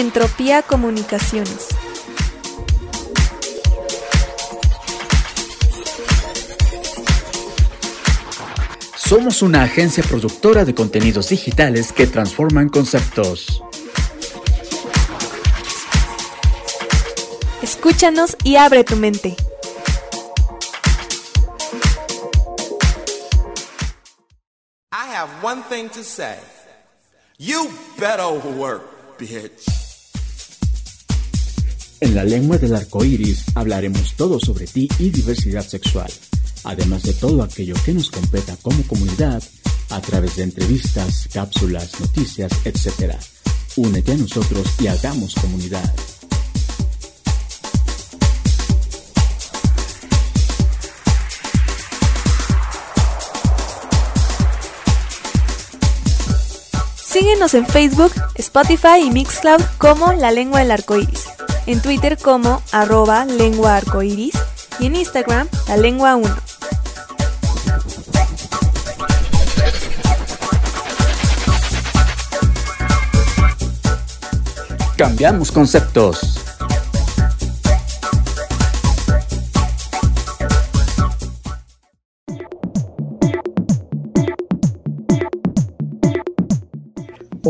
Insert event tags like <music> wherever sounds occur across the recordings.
Entropía Comunicaciones. Somos una agencia productora de contenidos digitales que transforman conceptos. Escúchanos y abre tu mente. I have one thing to say. You better work, bitch. En la lengua del arco iris hablaremos todo sobre ti y diversidad sexual, además de todo aquello que nos competa como comunidad a través de entrevistas, cápsulas, noticias, etc. Únete a nosotros y hagamos comunidad. Síguenos en Facebook, Spotify y Mixcloud como La Lengua del Arcoiris, en Twitter como arroba lengua arcoiris y en Instagram La Lengua 1. Cambiamos conceptos.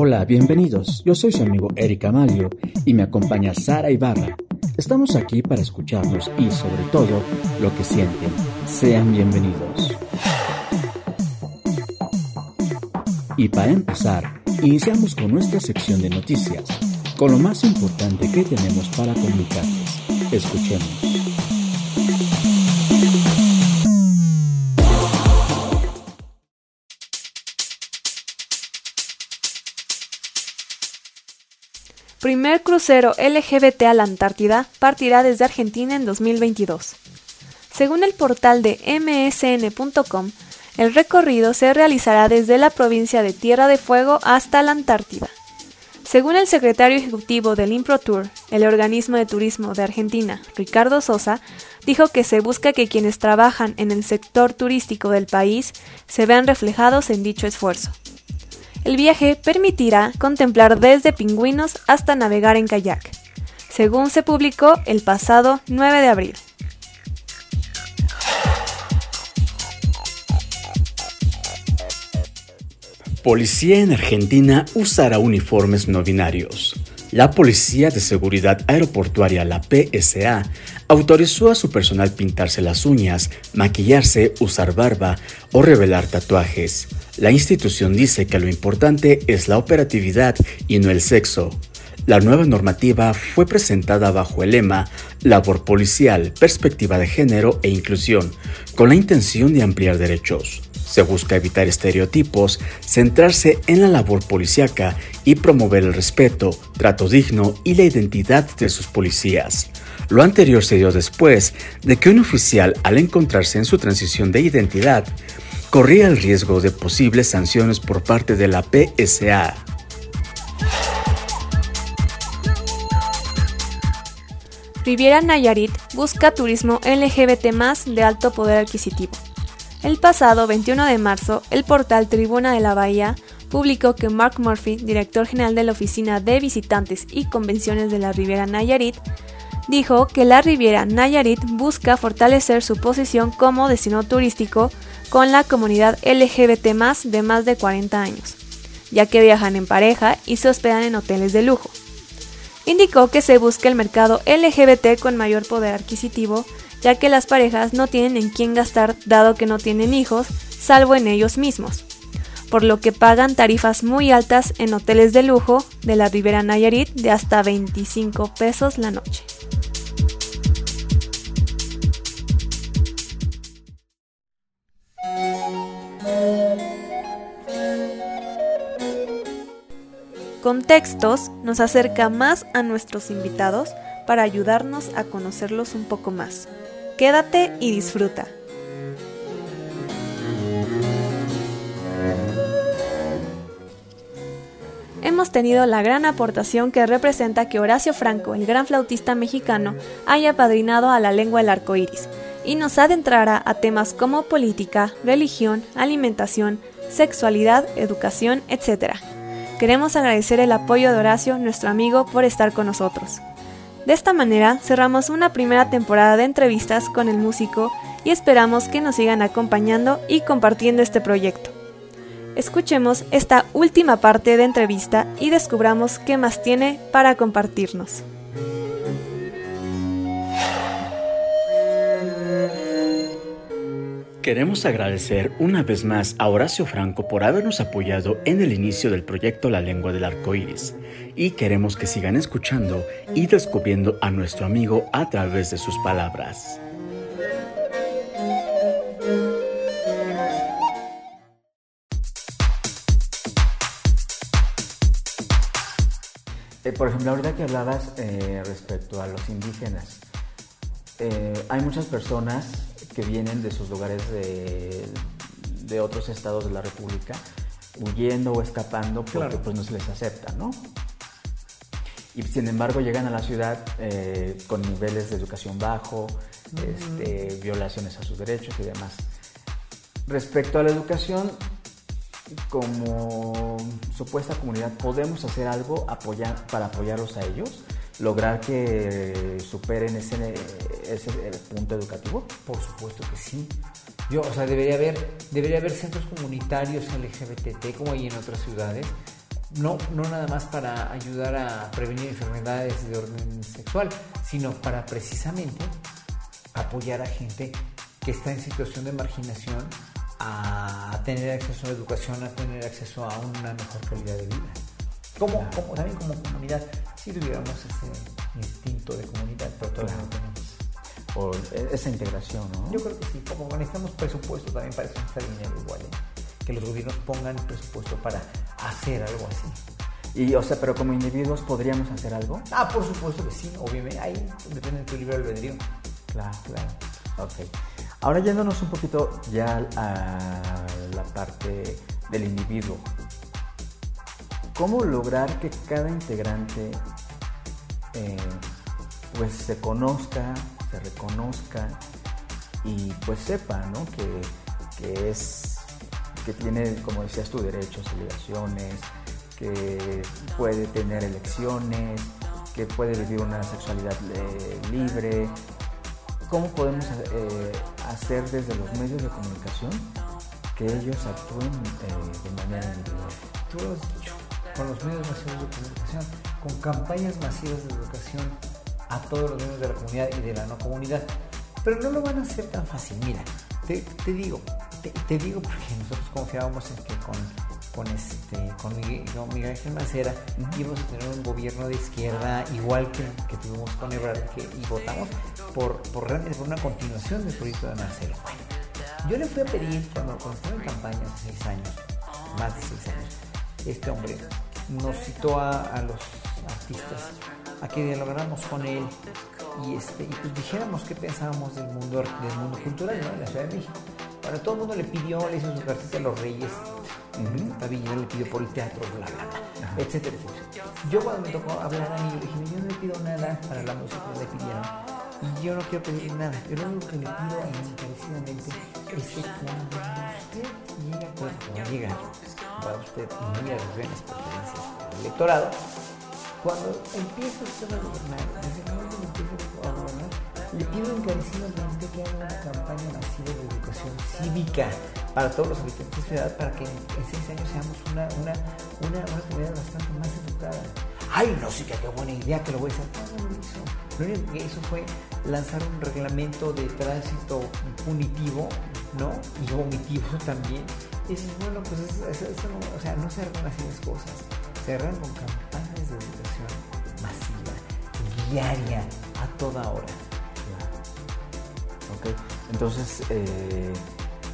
Hola, bienvenidos. Yo soy su amigo Eric Amalio y me acompaña Sara Ibarra. Estamos aquí para escucharnos y sobre todo lo que sienten. Sean bienvenidos. Y para empezar, iniciamos con nuestra sección de noticias, con lo más importante que tenemos para comunicarles. Escuchemos. Primer crucero LGBT a la Antártida partirá desde Argentina en 2022. Según el portal de msn.com, el recorrido se realizará desde la provincia de Tierra de Fuego hasta la Antártida. Según el secretario ejecutivo del ImproTour, el organismo de turismo de Argentina, Ricardo Sosa, dijo que se busca que quienes trabajan en el sector turístico del país se vean reflejados en dicho esfuerzo. El viaje permitirá contemplar desde pingüinos hasta navegar en kayak, según se publicó el pasado 9 de abril. Policía en Argentina usará uniformes no binarios. La Policía de Seguridad Aeroportuaria, la PSA, autorizó a su personal pintarse las uñas, maquillarse, usar barba o revelar tatuajes. La institución dice que lo importante es la operatividad y no el sexo. La nueva normativa fue presentada bajo el lema Labor policial, perspectiva de género e inclusión, con la intención de ampliar derechos. Se busca evitar estereotipos, centrarse en la labor policíaca y promover el respeto, trato digno y la identidad de sus policías. Lo anterior se dio después de que un oficial, al encontrarse en su transición de identidad, corría el riesgo de posibles sanciones por parte de la PSA. Riviera Nayarit busca turismo LGBT de alto poder adquisitivo. El pasado 21 de marzo, el portal Tribuna de la Bahía publicó que Mark Murphy, director general de la Oficina de Visitantes y Convenciones de la Riviera Nayarit, dijo que la Riviera Nayarit busca fortalecer su posición como destino turístico con la comunidad LGBT de más de 40 años, ya que viajan en pareja y se hospedan en hoteles de lujo. Indicó que se busca el mercado LGBT con mayor poder adquisitivo, ya que las parejas no tienen en quién gastar dado que no tienen hijos, salvo en ellos mismos, por lo que pagan tarifas muy altas en hoteles de lujo de la Ribera Nayarit de hasta 25 pesos la noche. Contextos nos acerca más a nuestros invitados para ayudarnos a conocerlos un poco más. Quédate y disfruta. Hemos tenido la gran aportación que representa que Horacio Franco, el gran flautista mexicano, haya padrinado a la lengua del arco iris y nos adentrará a temas como política, religión, alimentación, sexualidad, educación, etc. queremos agradecer el apoyo de Horacio, nuestro amigo, por estar con nosotros. De esta manera cerramos una primera temporada de entrevistas con el músico y esperamos que nos sigan acompañando y compartiendo este proyecto. Escuchemos esta última parte de entrevista y descubramos qué más tiene para compartirnos. Queremos agradecer una vez más a Horacio Franco por habernos apoyado en el inicio del proyecto La Lengua del Arco Iris y queremos que sigan escuchando y descubriendo a nuestro amigo a través de sus palabras. Eh, por ejemplo, ahorita que hablabas eh, respecto a los indígenas, eh, hay muchas personas que vienen de sus lugares de, de, otros estados de la República huyendo o escapando porque pues no se les acepta, ¿no? Y sin embargo llegan a la ciudad eh, con niveles de educación bajo, este, violaciones a sus derechos y demás. Respecto a la educación, como supuesta comunidad, ¿podemos hacer algo apoyar, para apoyarlos a ellos? ¿Lograr que superen ese, ese punto educativo? Por supuesto que sí. Yo, o sea, debería haber, debería haber centros comunitarios LGBT como hay en otras ciudades. No, no nada más para ayudar a prevenir enfermedades de orden sexual, sino para precisamente apoyar a gente que está en situación de marginación a tener acceso a educación, a tener acceso a una mejor calidad de vida. Como, como también como comunidad, si tuviéramos ese instinto de comunidad, pero todavía no tenemos. O esa integración, ¿no? Yo creo que sí, como necesitamos presupuesto también para eso está dinero igual, ¿eh? que los gobiernos pongan presupuesto para hacer algo así. Y, o sea, pero como individuos podríamos hacer algo. Ah, por supuesto que sí, obviamente, ahí depende de tu libre albedrío. Claro, claro. Ok. Ahora yéndonos un poquito ya a la parte del individuo. ¿Cómo lograr que cada integrante eh, pues se conozca, se reconozca y pues sepa ¿no? que, que, es que tiene, como decías tú, derechos, obligaciones, que puede tener elecciones, que puede vivir una sexualidad eh, libre, ¿Cómo podemos eh, hacer desde los medios de comunicación que ellos actúen de manera individual? Tú has dicho, con los medios masivos de comunicación, con campañas masivas de educación a todos los miembros de la comunidad y de la no comunidad. Pero no lo van a hacer tan fácil. Mira, te, digo, te, digo porque nosotros confiábamos en que con con este con Miguel, Miguel Ángel Mancera íbamos a tener un gobierno de izquierda igual que, que tuvimos con Ebrard que, y votamos por, por realmente por una continuación del proyecto de Marcelo. Bueno, yo le fui a pedir cuando, cuando estaba en campaña hace seis años, más de seis años, este hombre nos citó a, a los artistas a que dialogáramos con él y, este, y pues dijéramos qué pensábamos del mundo, del mundo cultural ¿no? de la Ciudad de México. Bueno, todo el mundo le pidió, le hizo su cartita a los reyes, uh le pidió por el teatro, bla, bla, bla, etcétera. Yo cuando me tocó hablar a mí, le dije, yo no le pido nada para la música le pidieron. Y yo no quiero pedir nada. Yo lo único que le pido encarecidamente es que cuando usted llegue a puerto, para usted muy a las grandes preferencias el electorado, cuando empieza usted a gobernar, el momento gobernar, le pido encarecidamente que haga una campaña masiva de educación cívica para todos los habitantes de ciudad para que en, seis años seamos una, una, una, comunidad bastante más educada. Ay, no, sí qué buena idea que lo voy a hacer. No, no lo hizo. Lo único que hizo fue lanzar un reglamento de tránsito punitivo, ¿no? Y vomitivo también. Y dices, bueno, pues eso, no, o sea, no se arreglan así las cosas. Se con campañas de educación masiva, diaria, a toda hora. Ok, entonces, eh,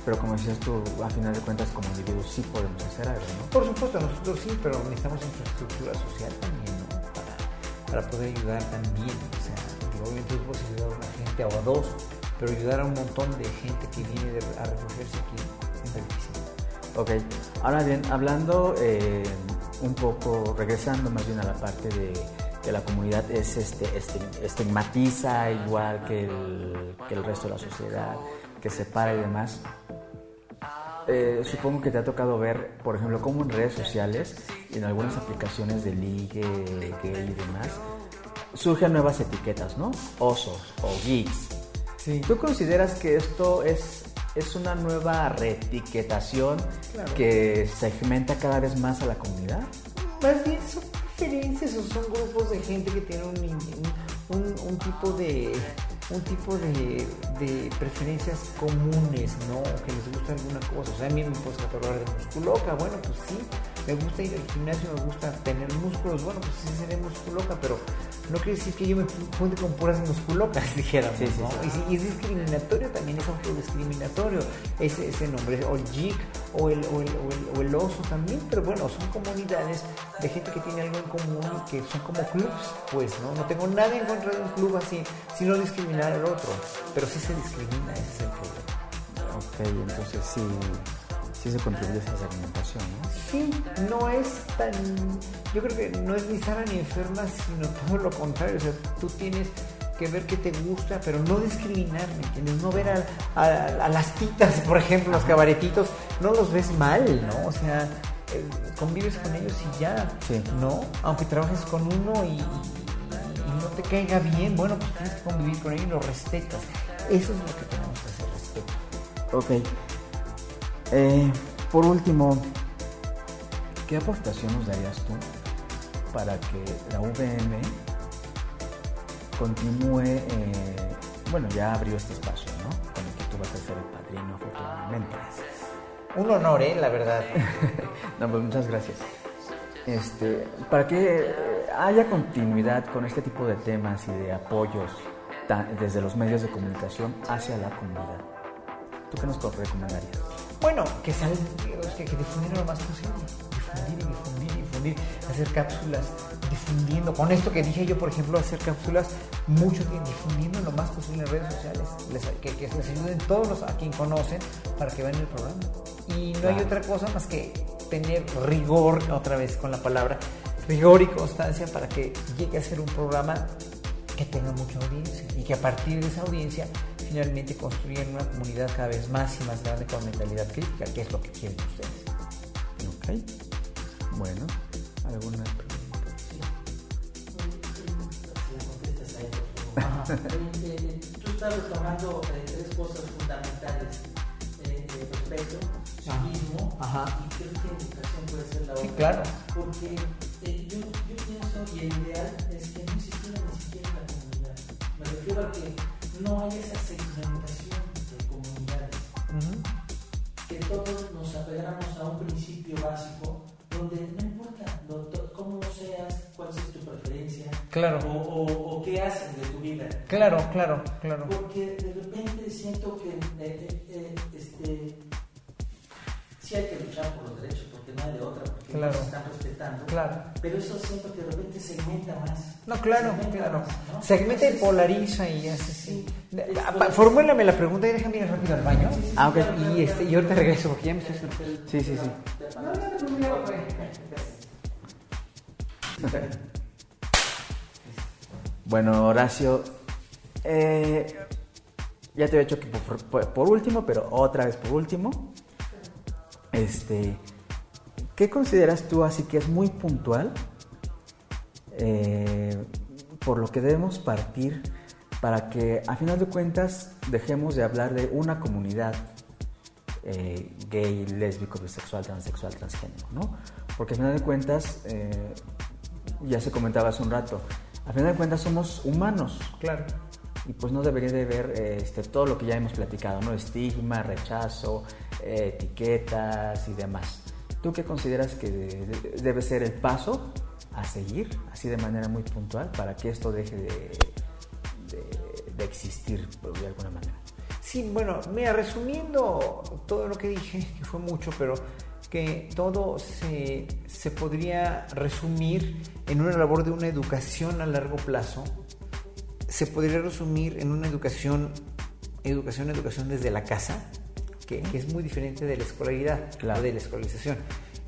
pero como decías tú, a final de cuentas como individuos sí podemos hacer algo, ¿no? Por supuesto, nosotros sí, pero necesitamos infraestructura social también, ¿no? Para, para poder ayudar también. O sea, obviamente es posible ayudar a una gente o a dos, pero ayudar a un montón de gente que viene a refugiarse aquí es difícil. Ok, ahora bien, hablando eh, un poco, regresando más bien a la parte de que la comunidad es este, este, estigmatiza igual que el, que el resto de la sociedad, que separa y demás. eh, supongo que te ha tocado ver, por ejemplo, cómo en redes sociales, en algunas aplicaciones de ligue, gay y demás, surgen nuevas etiquetas, ¿no? Osos o geeks. Sí. ¿Tú consideras que esto es, es una nueva reetiquetación que segmenta cada vez más a la comunidad? Más bien son preferencias o son grupos de gente que tienen un, un, un- un tipo de un tipo de, de preferencias comunes, ¿no? Que les gusta alguna cosa. O sea, a mí me puedes catalogar de musculoca. Bueno, pues sí, me gusta ir al gimnasio, me gusta tener músculos. Bueno, pues sí seré musculoca, pero no quiere decir que yo me junte con puras musculocas, <laughs> dijéramos, Sí, sí, ¿no? sí. Y, es discriminatorio, también es autodiscriminatorio ese, ese nombre, o geek, o el, o, el, o, el, o el oso también, pero bueno, son comunidades de gente que tiene algo en común y que son como clubs, pues, ¿no? No tengo nada en contra de un club así, sino discriminar al otro, pero sí se discrimina, ese es el problema. Ok, entonces sí, sí se contribuye a esa segmentación, ¿no? Sí, no es tan. Yo creo que no es ni sana ni enferma, sino todo lo contrario. O sea, tú tienes que ver qué te gusta, pero no discriminar, ¿me entiendes? No ver a, a- a las titas, <laughs> por ejemplo, los cabaretitos, no los ves mal, ¿no? O sea, eh, convives con ellos y ya, Sí. ¿no? Aunque trabajes con uno y, no te caiga bien, bueno, pues tienes que convivir con él y lo respetas. Eso es lo que tenemos que hacer, respeto. Ok. Eh, por último, ¿qué aportación nos darías tú para que la VM continúe, eh, bueno, ya abrió este espacio, ¿no? Con el que tú vas a ser el padrino, afortunadamente. Un honor, ¿eh? La verdad. <laughs> No, pues muchas gracias. Este, para que eh, haya continuidad con este tipo de temas y de apoyos desde los medios de comunicación hacia la comunidad, ¿tú qué nos recomendarías? Bueno, que salgan, que, que difundir lo más posible. Difundir y difundir difundir. Hacer cápsulas, difundiendo. Con esto que dije yo, por ejemplo, hacer cápsulas mucho tiempo, difundiendo lo más posible en redes sociales. Les- que, que les ayuden todos los a quien conocen para que vean el programa. Y no hay otra cosa más que tener rigor, otra vez con la palabra, rigor y constancia para que llegue a ser un programa que tenga mucha audiencia y que a partir de esa audiencia finalmente construyan una comunidad cada vez más y más grande con mentalidad crítica, que es lo que quieren ustedes. Ok. Bueno, ¿alguna pregunta? Tú estabas tomando eh, tres cosas fundamentales: eh, respeto, civismo Ajá. y creo que educación puede ser la Sí, otra. claro. Porque eh, yo, yo pienso y el ideal es que no existiera ni siquiera la comunidad. Me refiero a que no haya esa segmentación de comunidades. que todos nos apegamos a un principio básico Claro. o, o- o qué haces de tu vida. Claro, claro, claro. Porque de repente siento que eh, eh, eh, este, sí hay que luchar por los derechos porque no hay de otra, porque Claro. no se están respetando. Claro. Pero eso siento que de repente segmenta más. No, claro, Segmenta claro. más, ¿no? Segmenta y polariza y hace así. Sí. Pa- Formúlame la pregunta y déjame ir rápido al baño. Ah, ok. Y, este, y ahorita regreso porque ya me estoy Sí, sí, sí. Bueno, Horacio, eh, ya te había dicho que por, último, pero otra vez por último, este, ¿qué consideras tú así que es muy puntual eh, por lo que debemos partir para que a final de cuentas dejemos de hablar de una comunidad eh, gay, lésbico, bisexual, transexual, transgénero, ¿no? Porque a final de cuentas, ya se comentaba hace un rato, a final de cuentas somos humanos Claro. y pues no debería de ver eh, este, todo lo que ya hemos platicado, ¿no? Estigma, rechazo, eh, etiquetas y demás. ¿Tú qué consideras que de- de- debe ser el paso a seguir, así de manera muy puntual, para que esto deje de, de- de existir de alguna manera? Sí, bueno, mira, resumiendo todo lo que dije, <laughs> que fue mucho, pero que todo se, se podría resumir en una labor de una educación a largo plazo, se podría resumir en una educación, educación, educación desde la casa, que, que es muy diferente de la escolaridad, Claro. o de la escolarización.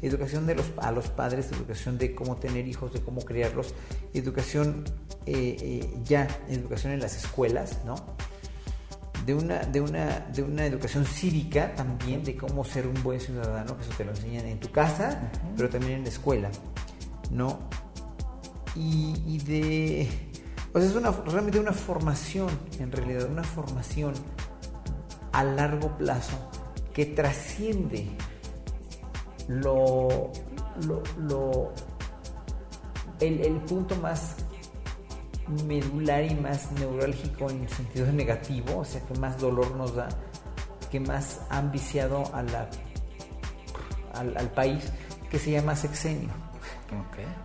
Educación de los, a los padres, educación de cómo tener hijos, de cómo criarlos, educación eh, eh, ya, educación en las escuelas, ¿no? De una, de una, de una educación cívica también, de cómo ser un buen ciudadano, que eso te lo enseñan en tu casa, pero también en la escuela, ¿no? Y, de... O sea, es una, realmente una formación, en realidad, una formación a largo plazo que trasciende lo, lo, el, el punto más medular y más neurálgico en el sentido negativo, o sea, que más dolor nos da, que más han viciado a la, al, país, que se llama sexenio.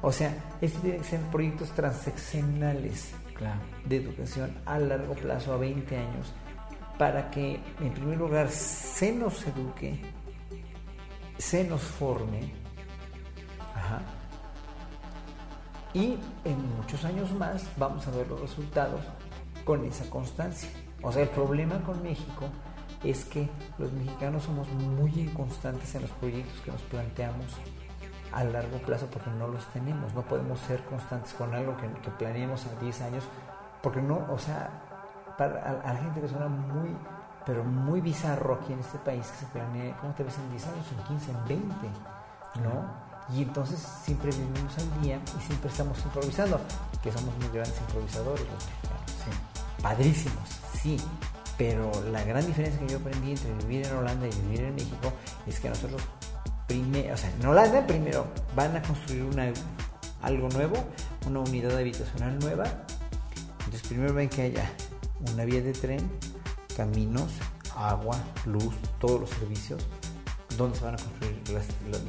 O sea, este tiene que ser proyectos transeccionales de educación a largo plazo, a 20 años, para que en primer lugar se nos eduque, se nos forme, y en muchos años más vamos a ver los resultados con esa constancia. O sea, el problema con México es que los mexicanos somos muy inconstantes en los proyectos que nos planteamos a largo plazo porque no los tenemos. No podemos ser constantes con algo que, que planeemos a 10 años porque no, o sea, para, a, la gente que suena muy, pero muy bizarro aquí en este país que se planea, ¿cómo te ves en 10 años? En 15, en 20, ¿no? Y entonces siempre vivimos al día y siempre estamos improvisando, que somos muy grandes improvisadores Sí. Padrísimos, sí. Pero la gran diferencia que yo aprendí entre vivir en Holanda y vivir en México es que nosotros, primero, o sea, en Holanda primero van a construir una, algo nuevo, una unidad habitacional nueva. Entonces primero ven que haya una vía de tren, caminos, agua, luz, todos los servicios dónde se van a construir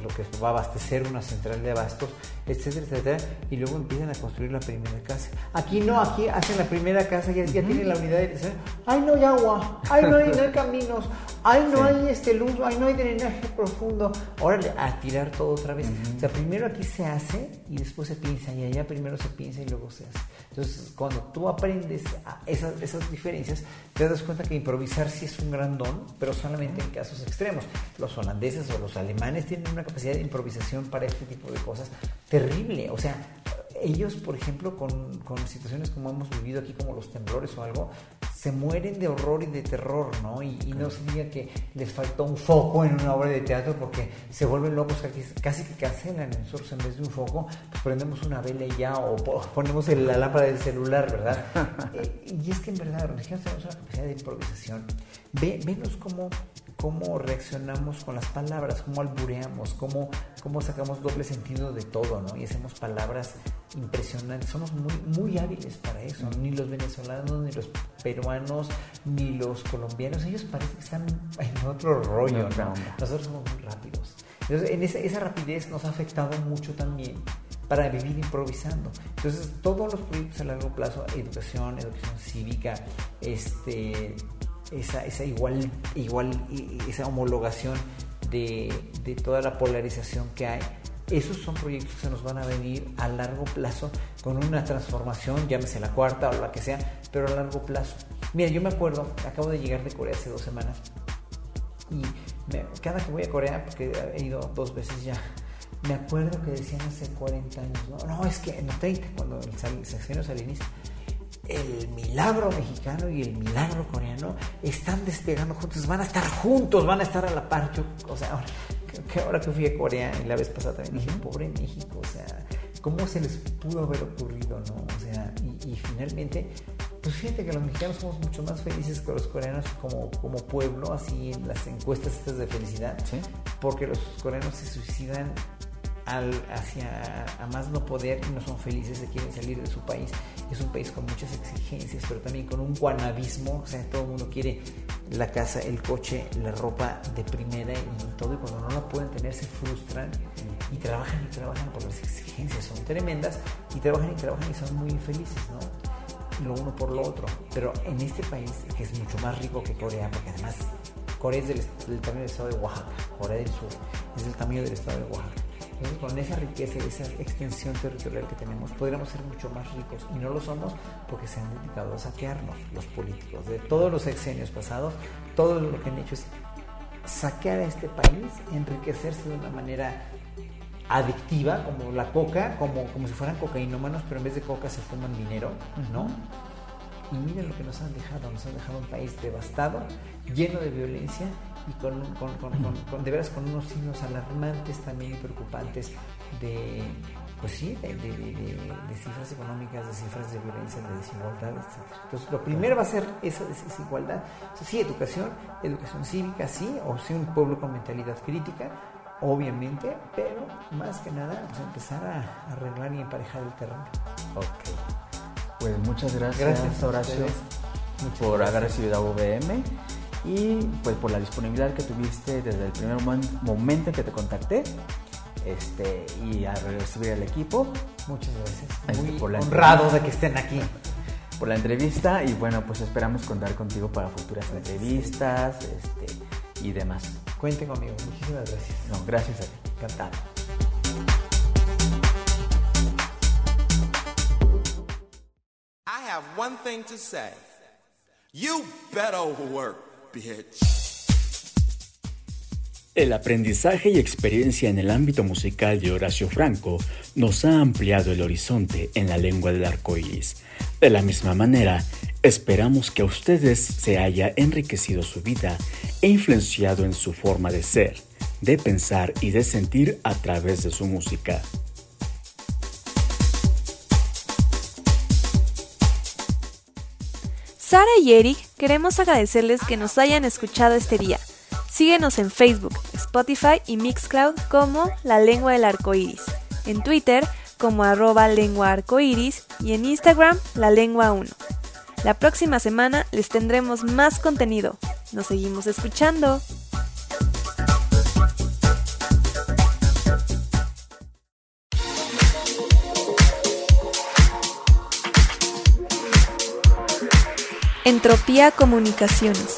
lo, que va a abastecer una central de abastos, etcétera, etcétera, y luego empiezan a construir la primera casa. Aquí no, aquí hacen la primera casa, ya, ya tienen la unidad de ay no hay agua, ay no hay, no hay caminos, ay no hay este luz, ay no hay drenaje profundo, órale, a tirar todo otra vez. O sea, primero aquí se hace y después se piensa, y allá primero se piensa y luego se hace. Entonces, cuando tú aprendes esas, esas diferencias, te das cuenta que improvisar sí es un gran don, pero solamente en casos extremos. Los holandeses o los alemanes tienen una capacidad de improvisación para este tipo de cosas terrible. O sea, ellos, por ejemplo, con, con, situaciones como hemos vivido aquí, como los temblores o algo, se mueren de horror y de terror, ¿no? Y, no se diga que les faltó un foco en una obra de teatro porque se vuelven locos, casi que cancelan. Nosotros en vez de un foco, pues prendemos una vela y ya, o <laughs> ponemos la lámpara del celular, ¿verdad? <laughs> Eh, y es que en verdad, los mexicanos tenemos una capacidad de improvisación. Ve, venos cómo cómo reaccionamos con las palabras, cómo albureamos, cómo, cómo sacamos doble sentido de todo, ¿no? Y hacemos palabras impresionantes. Somos muy, muy hábiles para eso. Ni los venezolanos, ni los peruanos, ni los colombianos. Ellos parecen que están en otro rollo, ¿no? Nosotros somos muy rápidos. Entonces, en esa, esa rapidez nos ha afectado mucho también para vivir improvisando. Entonces, todos los proyectos a largo plazo, educación, educación cívica, este, esa, esa igual, igual, esa homologación de, de toda la polarización que hay, esos son proyectos que se nos van a venir a largo plazo con una transformación, llámese la cuarta o la que sea, pero a largo plazo. Mira, yo me acuerdo, acabo de llegar de Corea hace dos semanas y cada que voy a Corea, porque he ido dos veces ya, me acuerdo que decían hace 40 años, no, no es que los 30, cuando el sexenio salinista, el milagro mexicano y el milagro coreano están despegando juntos, van a estar juntos, van a estar a la par. o sea, ahora que, ahora que fui a Corea y la vez pasada también dije, pobre México, o sea, ¿cómo se les pudo haber ocurrido, no? O sea, y, finalmente, pues fíjate que los mexicanos somos mucho más felices que los coreanos como, como pueblo, así en las encuestas estas de felicidad, porque los coreanos se suicidan al, hacia a más no poder y no son felices, se quieren salir de su país. Es un país con muchas exigencias, pero también con un guanabismo, o sea, todo el mundo quiere la casa, el coche, la ropa de primera y todo, y cuando no la pueden tener se frustran y trabajan y trabajan porque las exigencias son tremendas y trabajan y trabajan y son muy infelices, ¿no? Lo uno por lo otro. Pero en este país, que es mucho más rico que Corea, porque además Corea es del, del tamaño del estado de Oaxaca, Corea del Sur es del tamaño del estado de Oaxaca con esa riqueza y esa extensión territorial que tenemos, podríamos ser mucho más ricos y no lo somos porque se han dedicado a saquearnos los políticos. De todos los sexenios pasados, todo lo que han hecho es saquear a este país, enriquecerse de una manera adictiva, como la coca, como, como si fueran cocainómanos, pero en vez de coca se fuman dinero, ¿no? y miren lo que nos han dejado, nos han dejado un país devastado, lleno de violencia y con, con, de veras con unos signos alarmantes también y preocupantes de, pues sí, de, cifras económicas, de cifras de violencia, de desigualdad, etc. Entonces, lo primero va a ser esa desigualdad. sí, educación, educación cívica, sí, o sí, un pueblo con mentalidad crítica, obviamente, pero más que nada, pues empezar a arreglar y emparejar el terreno. Ok. Pues muchas gracias, gracias Horacio, por haber recibido a UVM y pues por la disponibilidad que tuviste desde el primer momento en que te contacté este, y a recibir al equipo. Muchas gracias. Muy por honrado de que estén aquí. Por la entrevista y bueno, pues esperamos contar contigo para futuras entrevistas este, y demás. Cuenten conmigo. Muchísimas gracias. No, gracias a ti. Encantado. I have one thing to say. You better work. El aprendizaje y experiencia en el ámbito musical de Horacio Franco nos ha ampliado el horizonte en la lengua del arco iris. De la misma manera, esperamos que a ustedes se haya enriquecido su vida e influenciado en su forma de ser, de pensar y de sentir a través de su música. Sara y Eric queremos agradecerles que nos hayan escuchado este día. Síguenos en Facebook, Spotify y Mixcloud como La Lengua del Arco Iris, en Twitter como arroba lengua arcoiris y en Instagram La Lengua 1. La próxima semana les tendremos más contenido. Nos seguimos escuchando. Entropía Comunicaciones.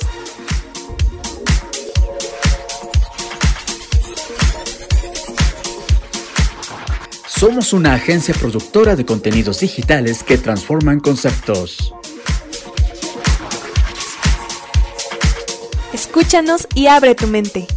Somos una agencia productora de contenidos digitales que transforman conceptos. Escúchanos y abre tu mente.